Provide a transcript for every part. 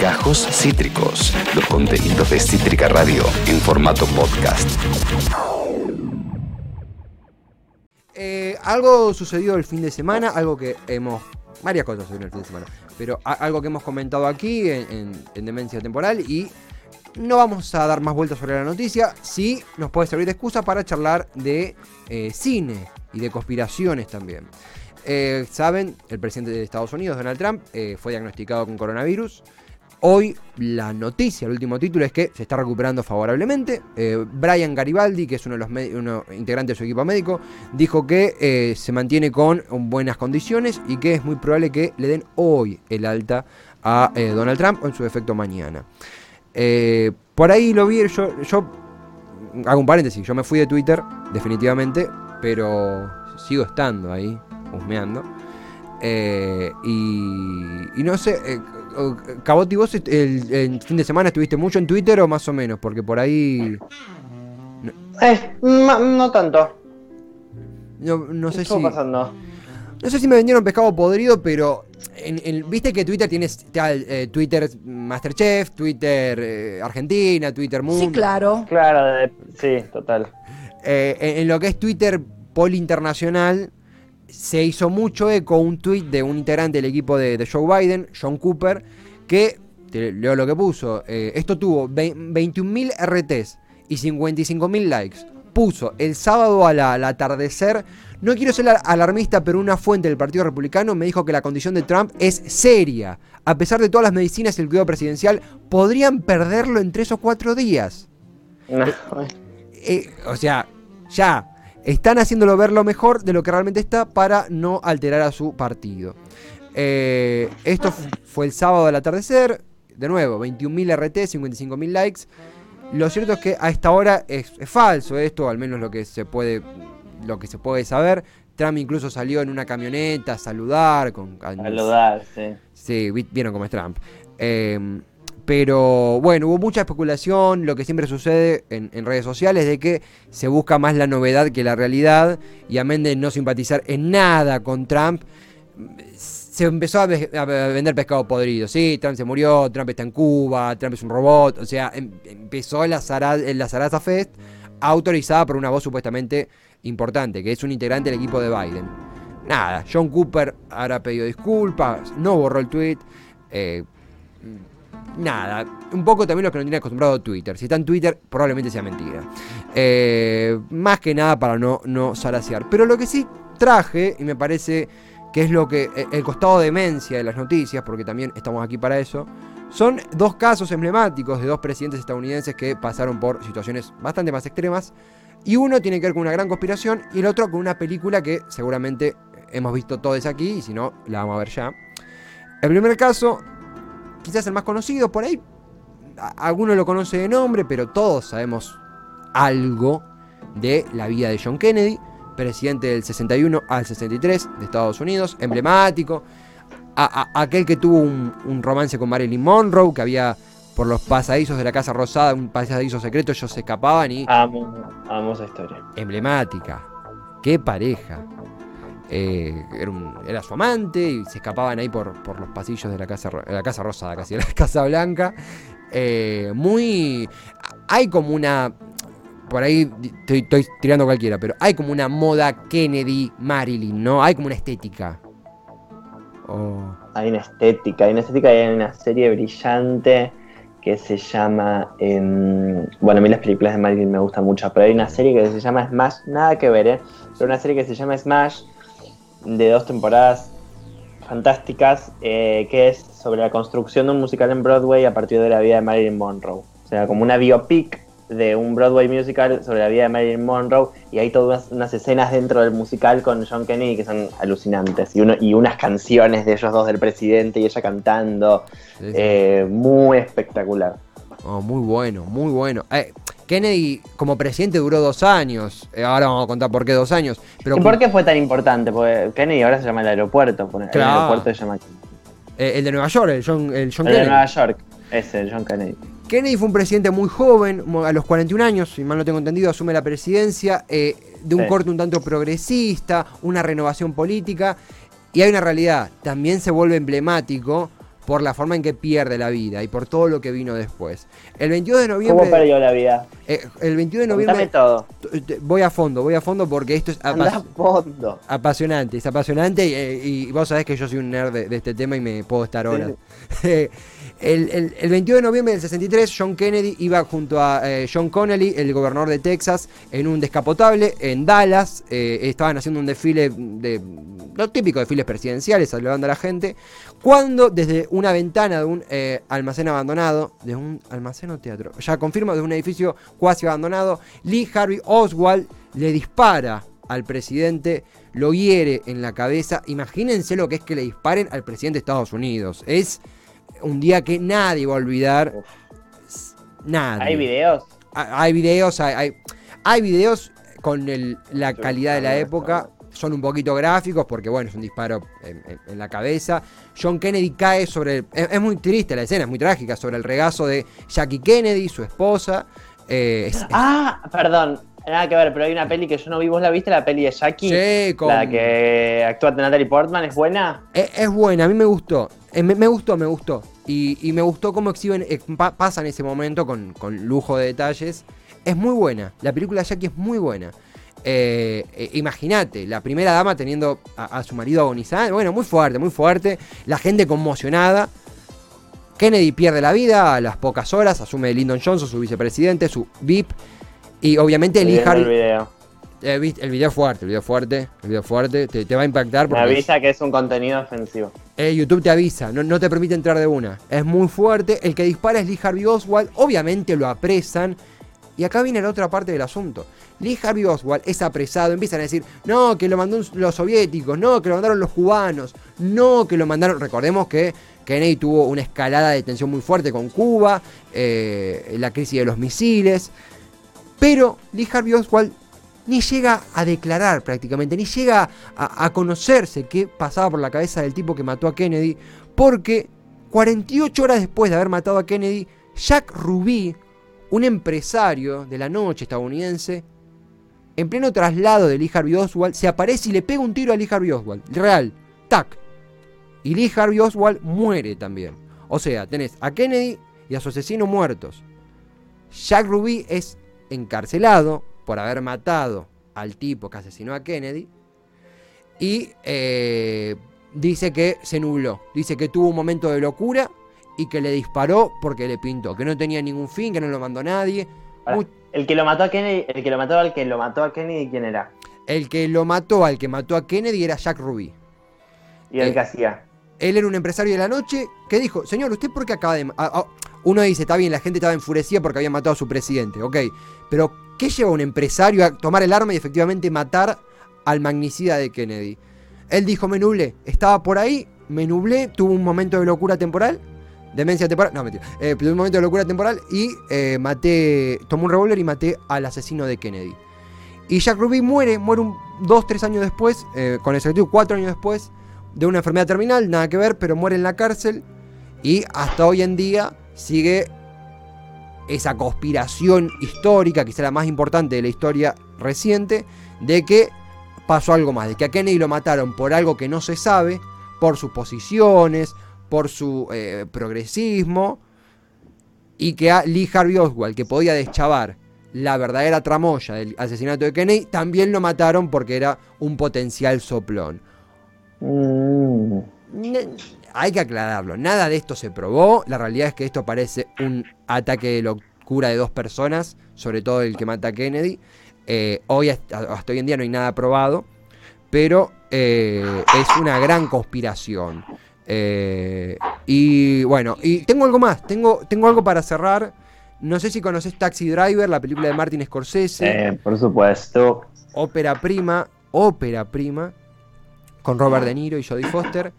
Gajos Cítricos, los contenidos de Cítrica Radio en formato podcast. Eh, algo sucedió el fin de semana, algo que hemos. Varias cosas sucedieron el fin de semana, pero algo que hemos comentado aquí en, en- en Demencia Temporal y no vamos a dar más vueltas sobre la noticia. Sí nos puede servir de excusa para charlar de eh, cine y de conspiraciones también. Eh, Saben, el presidente de Estados Unidos, Donald Trump, eh, fue diagnosticado con coronavirus. Hoy la noticia, el último título es que se está recuperando favorablemente. Eh, Brian Garibaldi, que es uno de los me- uno integrante de su equipo médico, dijo que se mantiene con buenas condiciones y que es muy probable que le den hoy el alta a Donald Trump o en su defecto mañana. Por ahí lo vi, yo hago un paréntesis, yo me fui de Twitter, definitivamente, pero sigo estando ahí, husmeando. Eh, y, y no sé, eh, Caboti, vos el, el fin de semana estuviste mucho en Twitter o más o menos, porque por ahí Eh, ma- no tanto. no, no ¿Qué sé estuvo si pasando? no sé si me vendieron pescado podrido, pero en, en- viste que Twitter tiene eh, Twitter Masterchef, Twitter eh, Argentina, Twitter Mundo. Sí, claro. Claro, de- sí, total. Eh, en, en lo que es Twitter Poli Internacional, se hizo mucho eco un tweet de un integrante del equipo de, de Joe Biden, John Cooper, que, te leo lo que puso, eh, esto tuvo ve- 21.000 RTs y 55.000 likes. Puso el sábado al, al atardecer, no quiero ser al- alarmista, pero una fuente del Partido Republicano me dijo que la condición de Trump es seria. A pesar de todas las medicinas y el cuidado presidencial, podrían perderlo en tres o cuatro días. No, Eh, o sea, ya están haciéndolo ver lo mejor de lo que realmente está para no alterar a su partido. Eh, esto fu- fue el sábado al atardecer. De nuevo, 21.000 RT, 55.000 likes. Lo cierto es que a esta hora es, es falso esto, al menos lo que se puede lo que se puede saber. Trump incluso salió en una camioneta a saludar con saludar, sí. Sí, vi- vieron cómo es Trump. Eh, pero bueno, hubo mucha especulación, lo que siempre sucede en, redes sociales, de que se busca más la novedad que la realidad, y amén de no simpatizar en nada con Trump, se empezó a, ve- a vender pescado podrido. Sí, Trump se murió, Trump está en Cuba, Trump es un robot, o sea, em- empezó la, Zara- la Zaraza Fest, autorizada por una voz supuestamente importante, que es un integrante del equipo de Biden. Nada, John Cooper habrá pedido disculpas, no borró el tweet. Nada, un poco también lo que nos tiene acostumbrado Twitter. Si está en Twitter, probablemente sea mentira. Eh, más que nada para no, no salaciar. Pero lo que sí traje, y me parece que es lo que. eh, el costado de demencia de las noticias, porque también estamos aquí para eso. Son dos casos emblemáticos de dos presidentes estadounidenses que pasaron por situaciones bastante más extremas. Y uno tiene que ver con una gran conspiración y el otro con una película que seguramente hemos visto todos aquí y si no, la vamos a ver ya. El primer caso, quizás el más conocido, por ahí alguno lo conoce de nombre, pero todos sabemos algo de la vida de John Kennedy, presidente del 61 al 63 de Estados Unidos, emblemático, a- a- aquel que tuvo un, un romance con Marilyn Monroe, que había por los pasadizos de la Casa Rosada, un pasadizo secreto, ellos se escapaban y Amo, amo esa historia. emblemática. Qué pareja. Eh, era, su amante y se escapaban ahí por, por los pasillos de la casa, la casa Rosada, casi, la Casa Blanca. Eh, muy. Hay como una. Por ahí estoy, tirando cualquiera, pero hay como una moda Kennedy Marilyn, ¿no? Hay como una estética. Hay una estética, hay una estética y hay una serie brillante que se llama. em, bueno, a mí las películas de Marilyn me gustan mucho, pero hay una serie que se llama Smash, nada que ver, ¿eh? Pero una serie que se llama Smash, de dos temporadas fantásticas, eh, que es sobre la construcción de un musical en Broadway a partir de la vida de Marilyn Monroe. O sea, como una biopic de un Broadway musical sobre la vida de Marilyn Monroe y hay todas unas escenas dentro del musical con John Kennedy que son alucinantes y, uno, y unas canciones de ellos dos del presidente y ella cantando sí, sí. eh, muy espectacular. Oh, muy bueno, muy bueno. Eh, Kennedy como presidente duró dos años. Eh, ahora vamos a contar por qué dos años. Pero ¿Y por qué fue tan importante? Porque Kennedy ahora se llama el aeropuerto, el aeropuerto se llama eh, el de Nueva York, el John, el John el de Kennedy. Nueva York, ese, el John Kennedy. Kennedy fue un presidente muy joven, a los 41 años, si mal no tengo entendido, asume la presidencia eh, de un Sí. corte un tanto progresista, una renovación política. Y hay una realidad, también se vuelve emblemático por la forma en que pierde la vida y por todo lo que vino después. El 22 de ¿Cómo noviembre... perdió la vida? eh, el 22 de noviembre... todo. Voy a fondo, voy a fondo porque esto es Anda apa- a fondo. apasionante, es apasionante y, eh, y vos sabés que yo soy un nerd de, de este tema y me puedo estar Sí, horas. el, el- el 22 de noviembre del 63, John Kennedy iba junto a eh, John Connolly, el gobernador de Texas, en un descapotable en Dallas. Eh, estaban haciendo un desfile de lo típico desfiles presidenciales, saludando a la gente. Cuando desde una ventana de un eh, almacén abandonado, de un almacén o teatro, ya confirmo, de un edificio cuasi abandonado, Lee Harvey Oswald le dispara al presidente, lo hiere en la cabeza. Imagínense lo que es que le disparen al presidente de Estados Unidos. Es un día que nadie va a olvidar. Uf. Nadie. ¿Hay videos? Ha- Hay videos, hay, hay, hay videos con el- la calidad de la época. Son un poquito gráficos porque, bueno, es un disparo en, en- en la cabeza. John Kennedy cae sobre. el- es, es muy triste la escena, es muy trágica. Sobre el regazo de Jackie Kennedy, su esposa. Eh, es- Ah, perdón. Nada que ver, pero hay una peli que yo no vi. ¿Vos la viste? La peli de Jackie. Sí, con- La que actúa Natalie Portman. ¿Es buena? Es, es buena, a mí me gustó. Eh, me, me gustó, me gustó. Y, y me gustó cómo exhiben, eh, pa- pasan ese momento con, con lujo de detalles. Es muy buena. La película Jackie es muy buena. Eh, eh, Imagínate, la primera dama teniendo a, a su marido agonizando. Bueno, muy fuerte, muy fuerte. La gente conmocionada. Kennedy pierde la vida a las pocas horas. Asume Lyndon Johnson, su vicepresidente, su VIP. Y obviamente viendo el video. eh, el video fuerte, el video fuerte, el video fuerte. Te, te va a impactar Me porque es- avisa que es un contenido ofensivo. eh, YouTube te avisa, no, no te permite entrar de una. Es muy fuerte. El que dispara es Lee Harvey Oswald. Obviamente lo apresan. Y acá viene la otra parte del asunto. Lee Harvey Oswald es apresado. Empiezan a decir, no, que lo mandó los soviéticos, no, que lo mandaron los cubanos, no, que lo mandaron. Recordemos que Kennedy tuvo una escalada de tensión muy fuerte con Cuba, eh, la crisis de los misiles. Pero Lee Harvey Oswald ni llega a declarar prácticamente, ni llega a, a conocerse qué pasaba por la cabeza del tipo que mató a Kennedy, porque 48 horas después de haber matado a Kennedy, Jack Ruby, un empresario de la noche estadounidense, en pleno traslado de Lee Harvey Oswald, se aparece y le pega un tiro a Lee Harvey Oswald. Real. Tac. Y Lee Harvey Oswald muere también. O sea, tenés a Kennedy y a su asesino muertos. Jack Ruby es encarcelado por haber matado al tipo que asesinó a Kennedy. Y eh, dice que se nubló. Dice que tuvo un momento de locura y que le disparó porque le pintó. Que no tenía ningún fin, que no lo mandó nadie. Muy- El que lo mató a Kennedy, el que lo mató al que lo mató a Kennedy, ¿quién era? El que lo mató al que mató a Kennedy era Jack Ruby. Y el Eh, que hacía. Él era un empresario de la noche que dijo, señor, ¿usted por qué acaba de... ah, ah", uno dice, está bien, la gente estaba enfurecida porque había matado a su presidente, ok. Pero, ¿qué lleva un empresario a tomar el arma y efectivamente matar al magnicida de Kennedy? Él dijo, me nublé. Estaba por ahí, me nublé, tuvo un momento de locura temporal. Demencia temporal. No, mentira. Eh, un momento de locura temporal y eh, maté... Tomé un revólver y maté al asesino de Kennedy. Y Jack Ruby muere, muere un, dos, tres años después, eh, con exactitud cuatro años después, de una enfermedad terminal, nada que ver, pero muere en la cárcel. Y hasta hoy en día sigue esa conspiración histórica, quizá la más importante de la historia reciente, de que pasó algo más, de que a Kennedy lo mataron por algo que no se sabe, por sus posiciones, por su eh, progresismo, y que a Lee Harvey Oswald, que podía deschavar la verdadera tramoya del asesinato de Kennedy, también lo mataron porque era un potencial soplón. Mm. Hay que aclararlo, nada de esto se probó, la realidad es que esto parece un ataque de locura de dos personas, sobre todo el que mata a Kennedy. Eh, hoy hasta, hasta hoy en día no hay nada probado, pero eh, es una gran conspiración. Eh, y bueno, y tengo algo más, tengo, tengo algo para cerrar. No sé si conoces Taxi Driver, la película de Martin Scorsese Eh, por supuesto. ópera prima, ópera prima, con Robert De Niro y Jodie Foster.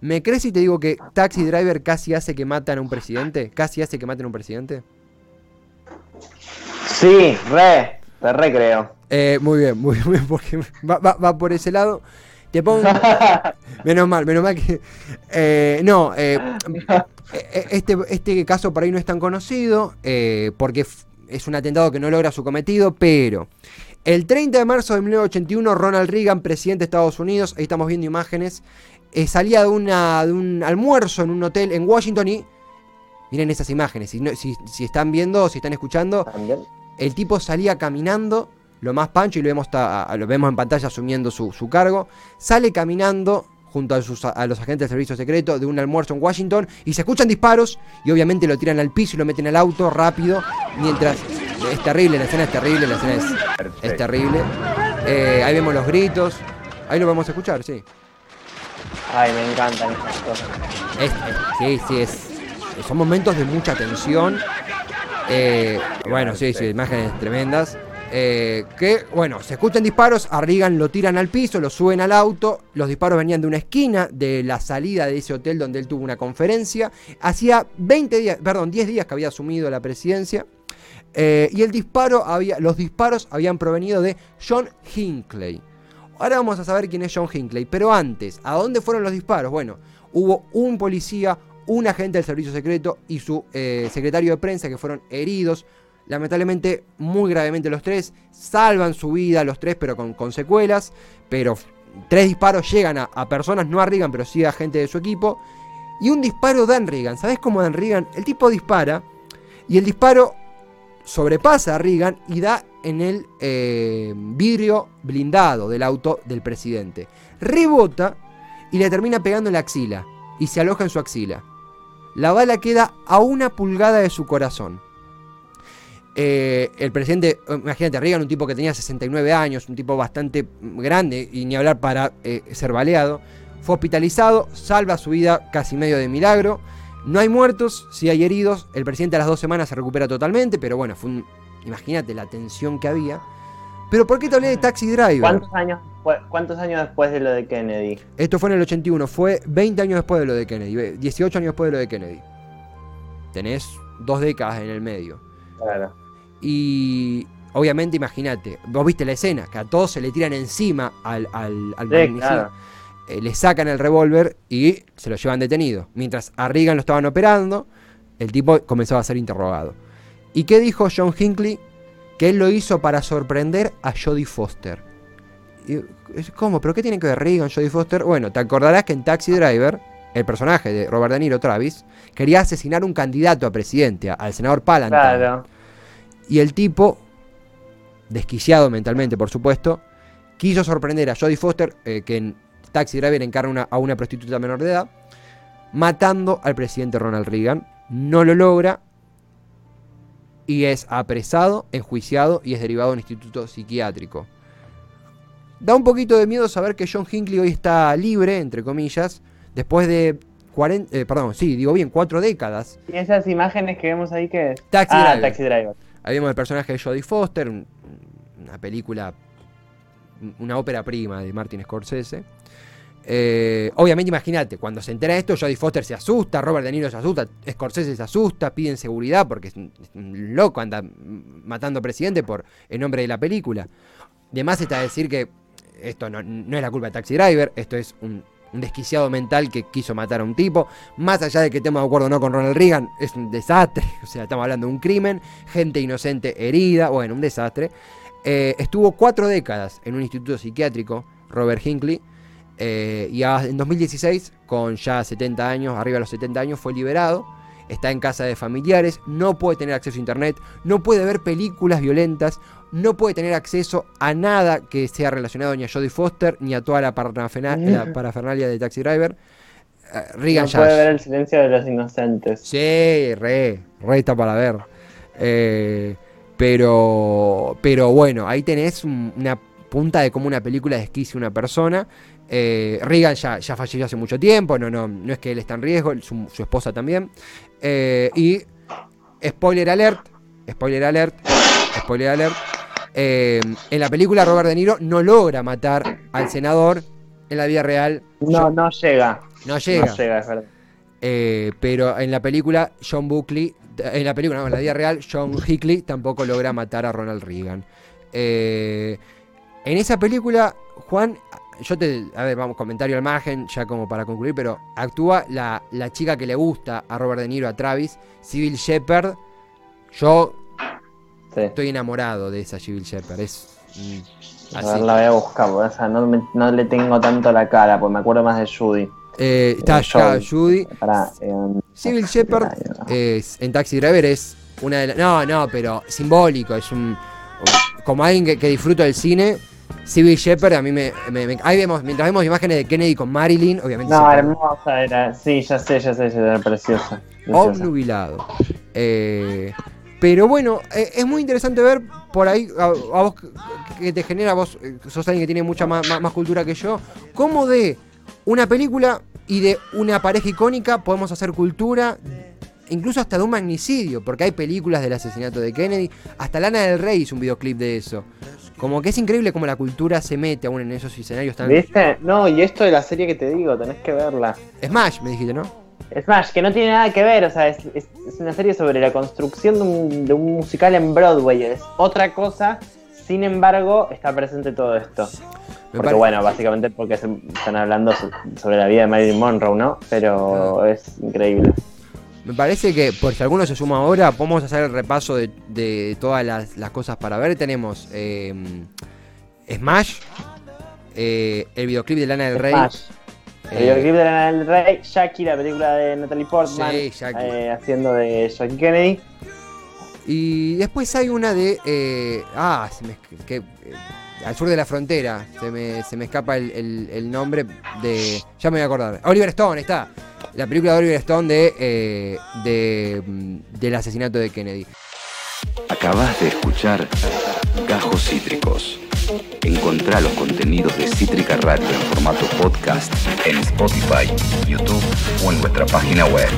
¿Me crees si te digo que Taxi Driver casi hace que matan a un presidente? ¿Casi hace que maten a un presidente? Sí, re. Te re creo. Eh, muy bien, muy bien, porque va, va- va por ese lado. Te pongo... menos mal, menos mal que... eh, no, eh, eh, este, este caso por ahí no es tan conocido, eh, porque es un atentado que no logra su cometido, pero... El 30 de marzo de 1981, Ronald Reagan, presidente de Estados Unidos, ahí estamos viendo imágenes, eh, salía de, una, de un almuerzo en un hotel en Washington y miren esas imágenes, si, no- si, si están viendo, si están escuchando, También. el tipo salía caminando, lo más pancho, y lo vemos, ta- lo vemos en pantalla asumiendo su, su cargo. Sale caminando junto a, sus- a los agentes del servicio secreto de un almuerzo en Washington y se escuchan disparos y obviamente lo tiran al piso y lo meten al auto rápido mientras es terrible, la escena es terrible, la escena es, es terrible. Eh, ahí vemos los gritos, ahí lo vamos a escuchar, sí. Ay, me encantan estas cosas. Es- es- sí, sí, es, son momentos de mucha tensión. Eh, bueno, sí, sí, imágenes tremendas. Eh, que, bueno, se escuchan disparos, a Reagan lo tiran al piso, lo suben al auto. Los disparos venían de una esquina de la salida de ese hotel donde él tuvo una conferencia. Hacía 20 días, perdón, 10 días que había asumido la presidencia. Eh, y el disparo había, los disparos habían provenido de John Hinckley. Ahora vamos a saber quién es John Hinckley. Pero antes, ¿a dónde fueron los disparos? Bueno, hubo un policía, un agente del servicio secreto y su eh, secretario de prensa que fueron heridos. Lamentablemente, muy gravemente los tres. Salvan su vida los tres, pero con, secuelas. Pero tres disparos llegan a, a personas, no a Reagan, pero sí a gente de su equipo. Y un disparo dan Reagan. ¿Sabes cómo dan Reagan? El tipo dispara y el disparo sobrepasa a Reagan y da en el eh, vidrio blindado del auto del presidente. Rebota y le termina pegando en la axila y se aloja en su axila. La bala queda a una pulgada de su corazón. Eh, el presidente, imagínate, Reagan, un tipo que tenía 69 años, un tipo bastante grande y ni hablar para eh, ser baleado, fue hospitalizado, salva su vida casi medio de milagro. No hay muertos, sí hay heridos. El presidente a las dos semanas se recupera totalmente, pero bueno, fue un- imagínate la tensión que había. Pero ¿por qué te hablé de Taxi Driver? ¿Cuántos años, después- ¿Cuántos años después de lo de Kennedy? Esto fue en el 81, fue 20 años después de lo de Kennedy, ve- 18 años después de lo de Kennedy. Tenés dos décadas en el medio. Claro. Y obviamente, imagínate, vos viste la escena, que a todos se le tiran encima al, al, al Sí, magnicida, claro. eh, le sacan el revólver y se lo llevan detenido. Mientras a Reagan lo estaban operando, el tipo comenzaba a ser interrogado. ¿Y qué dijo John Hinckley? Que él lo hizo para sorprender a Jodie Foster. Y, ¿Cómo? ¿Pero qué tiene que ver Reagan, Jodie Foster? Bueno, te acordarás que en Taxi Driver, el personaje de Robert De Niro, Travis, quería asesinar un candidato a presidente, al senador Palantir. Claro. Y el tipo, desquiciado mentalmente, por supuesto, quiso sorprender a Jodie Foster, eh, que en Taxi Driver encarna una- a una prostituta menor de edad, matando al presidente Ronald Reagan. No lo logra y es apresado, enjuiciado y es derivado a un instituto psiquiátrico. Da un poquito de miedo saber que John Hinckley hoy está libre, entre comillas, después de 40, eh, perdón, sí, digo bien, cuatro décadas ¿Y esas imágenes que vemos ahí qué es? Taxi ah, Driver. Taxi Driver. Ahí vemos el personaje de Jodie Foster, un- una película, una ópera prima de Martin Scorsese. Eh, obviamente, imagínate, cuando se entera esto, Jodie Foster se asusta, Robert De Niro se asusta, Scorsese se asusta, piden seguridad porque es un, loco, anda matando presidente por en nombre de la película. Además está decir que esto no, no es la culpa de Taxi Driver, esto es un, un desquiciado mental que quiso matar a un tipo. Más allá de que estemos de acuerdo o no con Ronald Reagan, es un desastre. O sea, estamos hablando de un crimen, gente inocente herida, bueno, un desastre. Eh, estuvo cuatro décadas en un instituto psiquiátrico, Robert Hinckley, eh, y en 2016, con ya 70 años, arriba de los 70 años, fue liberado. Está en casa de familiares, no puede tener acceso a internet, no puede ver películas violentas, no puede tener acceso a nada que sea relacionado ni a Jodie Foster ni a toda la, la parafernalia de Taxi Driver. Eh, Reagan No puede ver el silencio de los inocentes. Sí, re, re está para ver. Eh, pero, pero bueno, ahí tenés un- una punta de cómo una película desquicia una persona. Eh, Reagan ya, ya falleció hace mucho tiempo, no, no, no es que él está en riesgo, su, su esposa también. Eh, y spoiler alert, spoiler alert, spoiler alert. eh, en la película Robert De Niro no logra matar al senador. En la vida real No, no llega. no llega. No llega, es verdad. Eh, pero en la película, John Buckley, en la película, no, en la vida real, John Hickley tampoco logra matar a Ronald Reagan. Eh, en esa película, Juan, yo te, a ver, vamos, comentario al margen, ya como para concluir, pero actúa la, la chica que le gusta a Robert De Niro, a Travis, Civil Shepard. Yo Sí. estoy enamorado de esa Civil Shepard. Es mm, A ver, la voy a buscar, o sea, no, me- no le tengo tanto la cara, porque me acuerdo más de Judy. Eh, está Eh, Joe. Judy. Pará, eh, Civil Shepard es, en Taxi Driver es una de las. No, no, pero simbólico. Es un. Como alguien que, que disfruta del cine. Civil Shepard a mí me, me- me- Ahí vemos, mientras vemos imágenes de Kennedy con Marilyn, obviamente. No, hermosa era. Sí, ya sé, ya sé, ya era preciosa. preciosa. obnubilado. Eh, pero bueno, eh, es muy interesante ver por ahí, a, a vos que- te genera, vos eh, sos alguien que tiene mucha más, más- más cultura que yo, cómo de una película y de una pareja icónica podemos hacer cultura, incluso hasta de un magnicidio, porque hay películas del asesinato de Kennedy, hasta Lana del Rey hizo un videoclip de eso. Como que es increíble cómo la cultura se mete aún en esos escenarios tan... ¿Viste? No, y esto de la serie que te digo, tenés que verla. Smash, me dijiste, ¿no? Smash, que no tiene nada que ver, o sea, es, es- es una serie sobre la construcción de un, de un musical en Broadway, es otra cosa, sin embargo, está presente todo esto. Me Porque bueno, básicamente porque se- están hablando so- sobre la vida de Marilyn Monroe, ¿no? Pero es increíble. Me parece que, por si alguno se suma ahora, podemos hacer el repaso de, de todas las, las cosas para ver. Tenemos eh, Smash, eh, el videoclip de Lana del Rey. Smash. El eh, videoclip de Lana del Rey, Jackie, la película de Natalie Portman, Sí, eh, haciendo de Jackie Kennedy. y después hay una de. eh, ah, se me que, al sur de la frontera. Se me, se me escapa el, el- el nombre de. Ya me voy a acordar. Oliver Stone, está. La película de Oliver Stone de, eh, de, mm, del asesinato de Kennedy. Acabas de escuchar Gajos Cítricos. Encontrá los contenidos de Cítrica Radio en formato podcast en Spotify, YouTube o en nuestra página web.